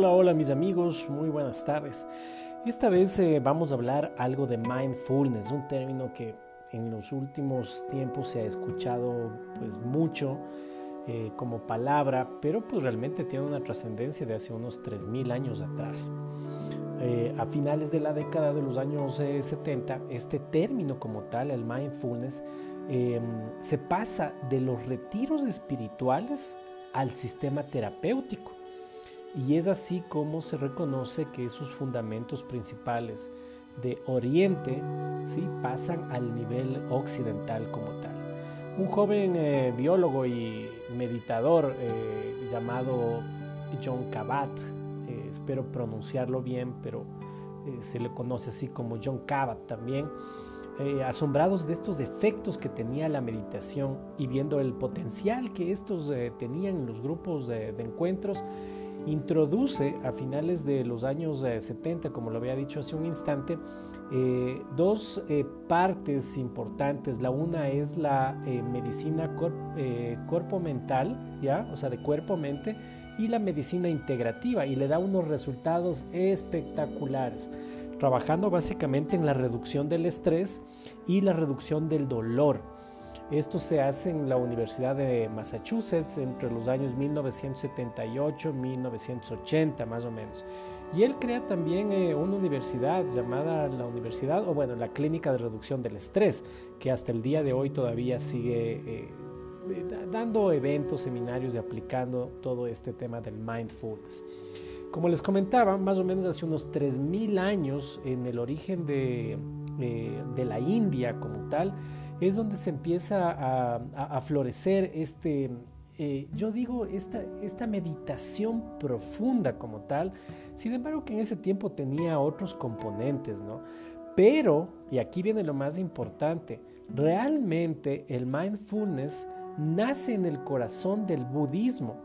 Hola, hola mis amigos, muy buenas tardes. Esta vez eh, vamos a hablar algo de mindfulness, un término que en los últimos tiempos se ha escuchado pues mucho eh, como palabra, pero pues realmente tiene una trascendencia de hace unos 3.000 años atrás. Eh, a finales de la década de los años 70, este término como tal, el mindfulness, em, se pasa de los retiros espirituales al sistema terapéutico. Y es así como se reconoce que sus fundamentos principales de Oriente ¿sí? pasan al nivel occidental como tal. Un joven eh, biólogo y meditador eh, llamado John Kabat, eh, espero pronunciarlo bien, pero se le conoce así como John Kabat también, asombrados de estos efectos que tenía la meditación y viendo el potencial que estos tenían en los grupos de encuentros, introduce a finales de los años 70, eh, como lo había dicho hace un instante, eh, dos eh, partes importantes. La una es la medicina cuerpo-mental, ¿ya? o sea, de cuerpo-mente, y la medicina integrativa, y le da unos resultados espectaculares, trabajando básicamente en la reducción del estrés y la reducción del dolor. Esto se hace en la Universidad de Massachusetts entre los años 1978 y 1980 más o menos. Y él crea también eh, una universidad llamada la Universidad, o bueno, la Clínica de Reducción del Estrés, que hasta el día de hoy todavía sigue eh, eh, dando eventos, seminarios y aplicando todo este tema del mindfulness. Como les comentaba, más o menos hace unos 3.000 años en el origen de, de la India como tal, es donde se empieza a, florecer este, eh, yo digo, esta, esta meditación profunda como tal, sin embargo que en ese tiempo tenía otros componentes, ¿no? Pero, y aquí viene lo más importante, realmente el mindfulness nace en el corazón del budismo.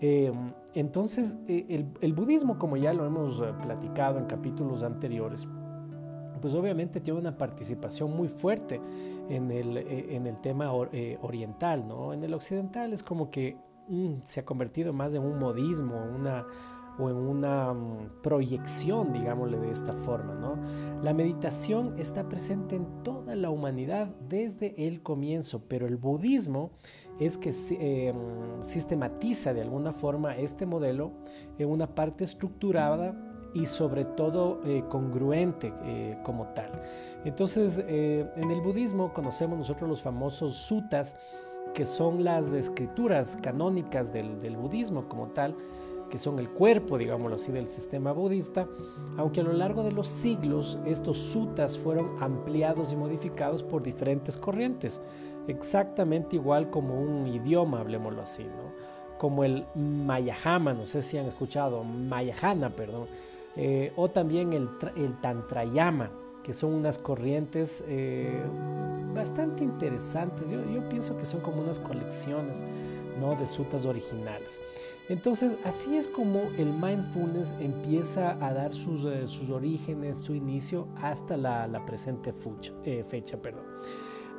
Eh, entonces, eh, el, el, budismo, como ya lo hemos platicado en capítulos anteriores, pues obviamente tiene una participación muy fuerte en el, eh, en el tema eh, oriental, ¿no? En el occidental es como que mm, se ha convertido más en un modismo, una, o en una mm, proyección, digámosle de esta forma, ¿no? La meditación está presente en toda la humanidad desde el comienzo, pero el budismo es que eh, mm, sistematiza de alguna forma este modelo en una parte estructurada y sobre todo eh, congruente eh, como tal. Entonces, eh, en el budismo conocemos nosotros los famosos sutas, que son las escrituras canónicas del, budismo como tal, que son el cuerpo, digámoslo así, del sistema budista, aunque a lo largo de los siglos estos sutas fueron ampliados y modificados por diferentes corrientes, exactamente igual como un idioma, hablemoslo así, ¿no? como el Mayahama, no sé si han escuchado, Mayahana, perdón, eh, o también el, el, Tantrayama, que son unas corrientes eh, bastante interesantes. Yo, pienso que son como unas colecciones ¿no? de sutas originales. Entonces, así es como el mindfulness empieza a dar sus, eh, sus orígenes, su inicio hasta la, la presente fecha. fecha perdón.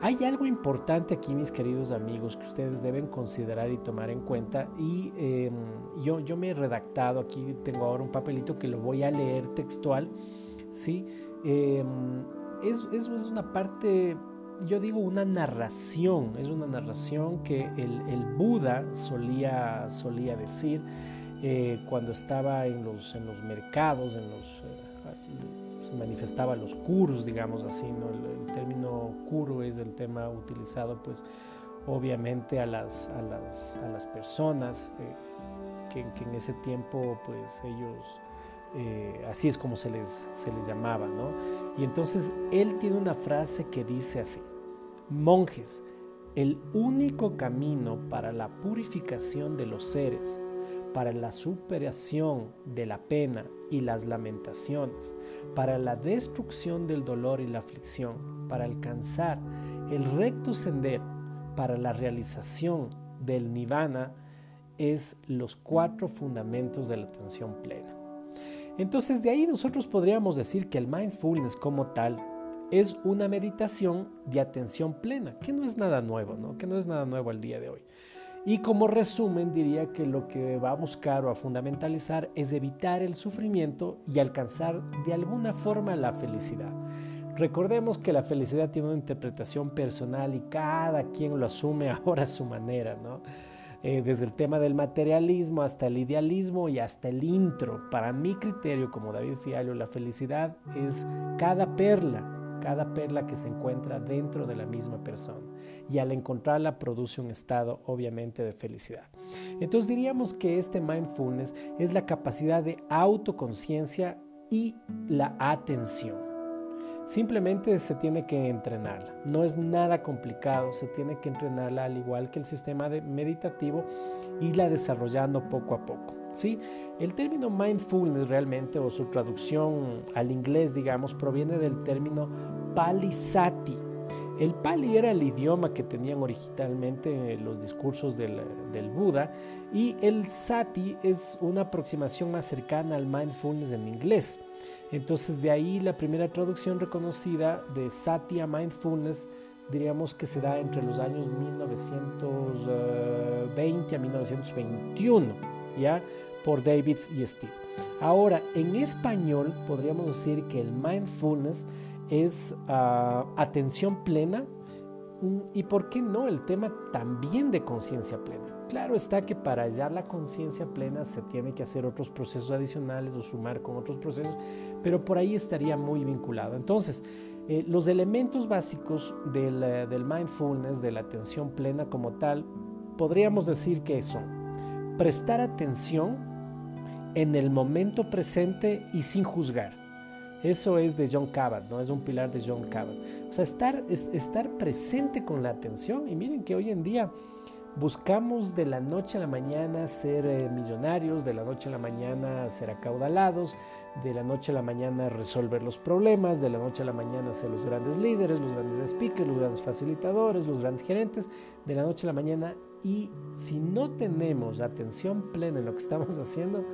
Hay algo importante aquí, mis queridos amigos, que ustedes deben considerar y tomar en cuenta. Y em, yo, yo me he redactado, aquí tengo ahora un papelito que lo voy a leer textual. ¿sí? Em, es, es, una parte, yo digo, una narración. Es una narración que el, Buda solía, solía decir eh, cuando estaba en los, en los mercados, en los... Eh, manifestaba los kurus, digamos así, ¿no? el, término kuru es el tema utilizado pues obviamente a las, a las, a las personas eh, que, en ese tiempo pues ellos, eh, así es como se les, se les llamaba, ¿no? Y entonces él tiene una frase que dice así, monjes, el único camino para la purificación de los seres, para la superación de la pena y las lamentaciones, para la destrucción del dolor y la aflicción, para alcanzar el recto sendero, para la realización del nirvana, es los cuatro fundamentos de la atención plena. Entonces de ahí nosotros podríamos decir que el mindfulness como tal es una meditación de atención plena, que no es nada nuevo, ¿no? que no es nada nuevo al día de hoy. Y como resumen diría que lo que va a buscar o a fundamentalizar es evitar el sufrimiento y alcanzar de alguna forma la felicidad. Recordemos que la felicidad tiene una interpretación personal y cada quien lo asume ahora a su manera, ¿no? Eh, desde el tema del materialismo hasta el idealismo y hasta el intro. Para mi criterio, como David Fiallo, la felicidad es cada perla, cada perla que se encuentra dentro de la misma persona. Y al encontrarla produce un estado, obviamente, de felicidad. Entonces diríamos que este mindfulness es la capacidad de autoconciencia y la atención. Simplemente se tiene que entrenarla. No es nada complicado, se tiene que entrenarla al igual que el sistema de meditativo, irla desarrollando poco a poco. ¿Sí? El término mindfulness realmente, o su traducción al inglés, digamos, proviene del término palisati. El pali era el idioma que tenían originalmente los discursos del, del Buda y el sati es una aproximación más cercana al mindfulness en inglés. Entonces de ahí la primera traducción reconocida de Satya Mindfulness diríamos que se da entre los años 1920 a 1921, ¿ya? Por Davids y Steve. Ahora, en español podríamos decir que el mindfulness es ah, atención plena mm, y, ¿por qué no?, el tema también de conciencia plena. Claro está que para hallar la conciencia plena se tiene que hacer otros procesos adicionales o sumar con otros procesos, pero por ahí estaría muy vinculado. Entonces, eh, los elementos básicos del, eh, del mindfulness, de la atención plena como tal, podríamos decir que son prestar atención en el momento presente y sin juzgar. Eso es de John Cabot, ¿no? Es un pilar de John Cabot. O sea, estar, estar presente con la atención. Y miren que hoy en día Buscamos de la noche a la mañana ser eh, millonarios, de la noche a la mañana ser acaudalados, de la noche a la mañana resolver los problemas, de la noche a la mañana ser los grandes líderes, los grandes speakers, los grandes facilitadores, los grandes gerentes, de la noche a la mañana. Y si no tenemos atención plena en lo que estamos haciendo,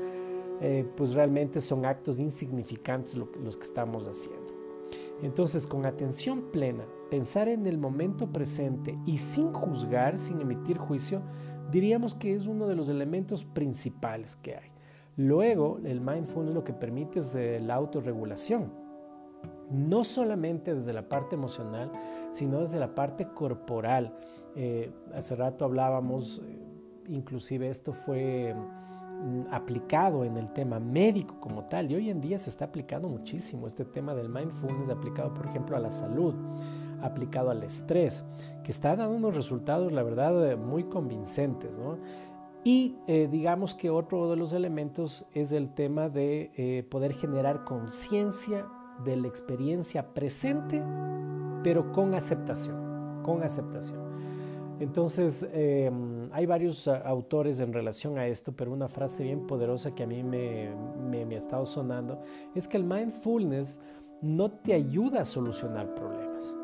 eh, pues realmente son actos insignificantes los que estamos haciendo. Entonces, con atención plena, pensar en el momento presente y sin juzgar, sin emitir juicio, diríamos que es uno de los elementos principales que hay. Luego, el mindfulness lo que permite es eh, la autorregulación. No solamente desde la parte emocional, sino desde la parte corporal. Eh, hace rato hablábamos, eh, inclusive esto fue Mm, aplicado en el tema médico como tal y hoy en día se está aplicando muchísimo este tema del mindfulness aplicado por ejemplo a la salud aplicado al estrés que está dando unos resultados la verdad eh, muy convincentes y eh, digamos que otro de los elementos es el tema de poder generar conciencia de la experiencia presente pero con aceptación con aceptación entonces, em, hay varios ah, autores en relación a esto, pero una frase bien poderosa que a mí me, ha estado sonando es que el mindfulness no te ayuda a solucionar problemas,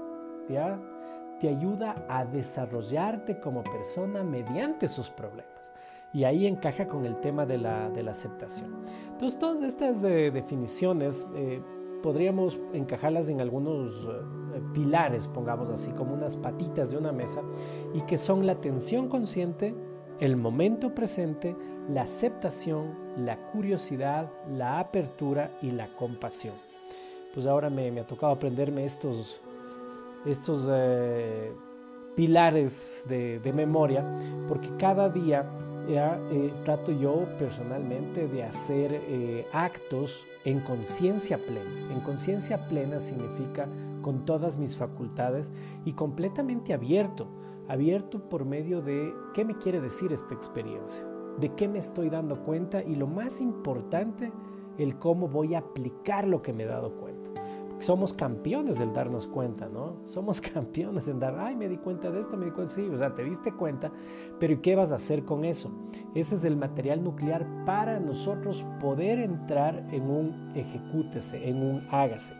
¿ya? Te ayuda a desarrollarte como persona mediante sus problemas. Y ahí encaja con el tema de la, aceptación. Entonces, todas estas eh, definiciones... Eh, podríamos encajarlas en algunos eh, pilares, pongamos así, como unas patitas de una mesa, y que son la atención consciente, el momento presente, la aceptación, la curiosidad, la apertura y la compasión. Pues ahora me, ha tocado aprenderme estos, estos eh, pilares de, memoria, porque cada día eh, trato yo personalmente de hacer actos en conciencia plena. En conciencia plena significa con todas mis facultades y completamente abierto, abierto por medio de qué me quiere decir esta experiencia, de qué me estoy dando cuenta y lo más importante, el cómo voy a aplicar lo que me he dado cuenta somos campeones del darnos cuenta, ¿no? Somos campeones en dar, ay, me di cuenta de esto, me di cuenta, sí, o sea, te diste cuenta, pero ¿y qué vas a hacer con eso? Ese es el material nuclear para nosotros poder entrar en un ejecútese, en un hágase.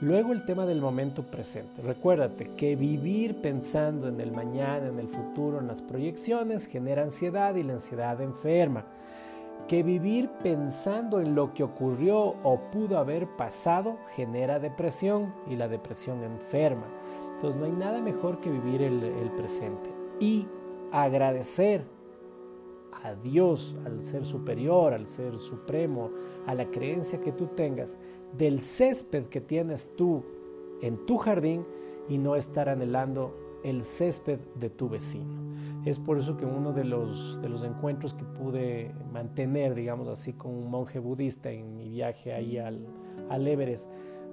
Luego el tema del momento presente. Recuérdate que vivir pensando en el mañana, en el futuro, en las proyecciones genera ansiedad y la ansiedad enferma que vivir pensando en lo que ocurrió o pudo haber pasado genera depresión y la depresión enferma. Entonces no hay nada mejor que vivir el, presente. Y agradecer a Dios, al ser superior, al ser supremo, a la creencia que tú tengas del césped que tienes tú en tu jardín y no estar anhelando el césped de tu vecino. Es por eso que uno de los, de los encuentros que pude mantener, digamos así, con un monje budista en mi viaje ahí al, al Everest,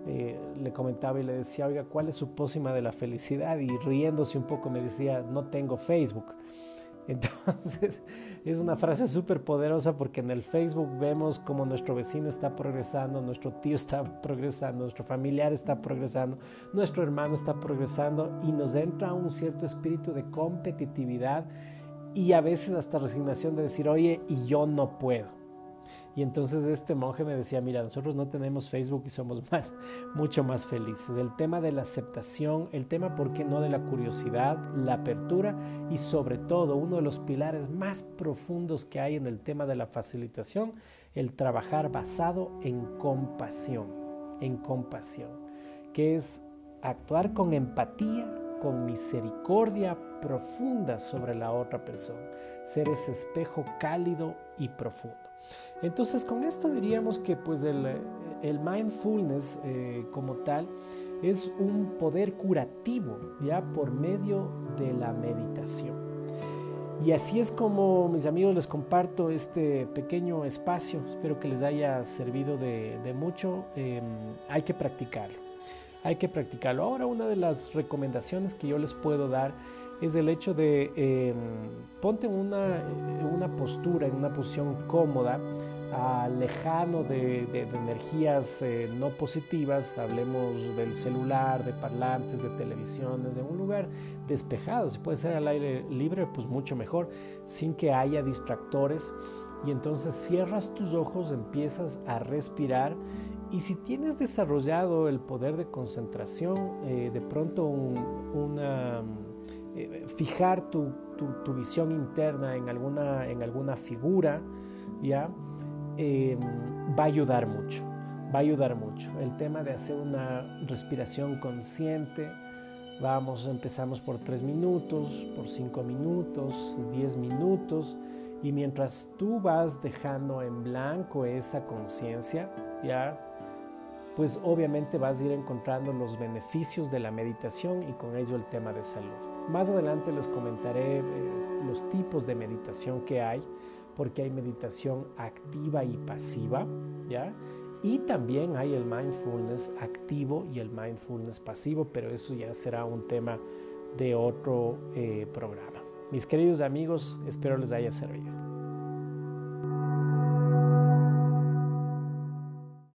eh, le comentaba y le decía, oiga, ¿cuál es su pócima de la felicidad? Y riéndose un poco me decía, no tengo Facebook. Entonces, es una frase súper poderosa porque en el Facebook vemos como nuestro vecino está progresando, nuestro tío está progresando, nuestro familiar está progresando, nuestro hermano está progresando y nos entra un cierto espíritu de competitividad y a veces hasta resignación de decir, oye, y yo no puedo. Y entonces este monje me decía, mira, nosotros no tenemos Facebook y somos más, mucho más felices. El tema de la aceptación, el tema, ¿por qué no?, de la curiosidad, la apertura y sobre todo uno de los pilares más profundos que hay en el tema de la facilitación, el trabajar basado en compasión, en compasión, que es actuar con empatía, con misericordia profunda sobre la otra persona, ser ese espejo cálido y profundo. Entonces con esto diríamos que pues el, mindfulness eh, como tal es un poder curativo ya por medio de la meditación. Y así es como mis amigos les comparto este pequeño espacio. Espero que les haya servido de, mucho. Em, hay que practicarlo. Hay que practicarlo. Ahora una de las recomendaciones que yo les puedo dar es el hecho de eh, ponte una, una postura, en una posición cómoda, lejano de, energías eh, no positivas, hablemos del celular, de parlantes, de televisiones, de un lugar despejado, si puede ser al aire libre, pues mucho mejor, sin que haya distractores. Y entonces cierras tus ojos, empiezas a respirar y si tienes desarrollado el poder de concentración, eh, de pronto una eh, fijar tu, visión interna en alguna, en alguna figura, ¿ya? Em, va a ayudar mucho, va a ayudar mucho. El tema de hacer una respiración consciente, vamos, empezamos por tres minutos, por cinco minutos, diez minutos, y mientras tú vas dejando en blanco esa conciencia, ya pues obviamente vas a ir encontrando los beneficios de la meditación y con ello el tema de salud. Más adelante les comentaré eh, los tipos de meditación que hay, porque hay meditación activa y pasiva, ¿ya? Y también hay el mindfulness activo y el mindfulness pasivo, pero eso ya será un tema de otro eh, programa. Mis queridos amigos, espero les haya servido.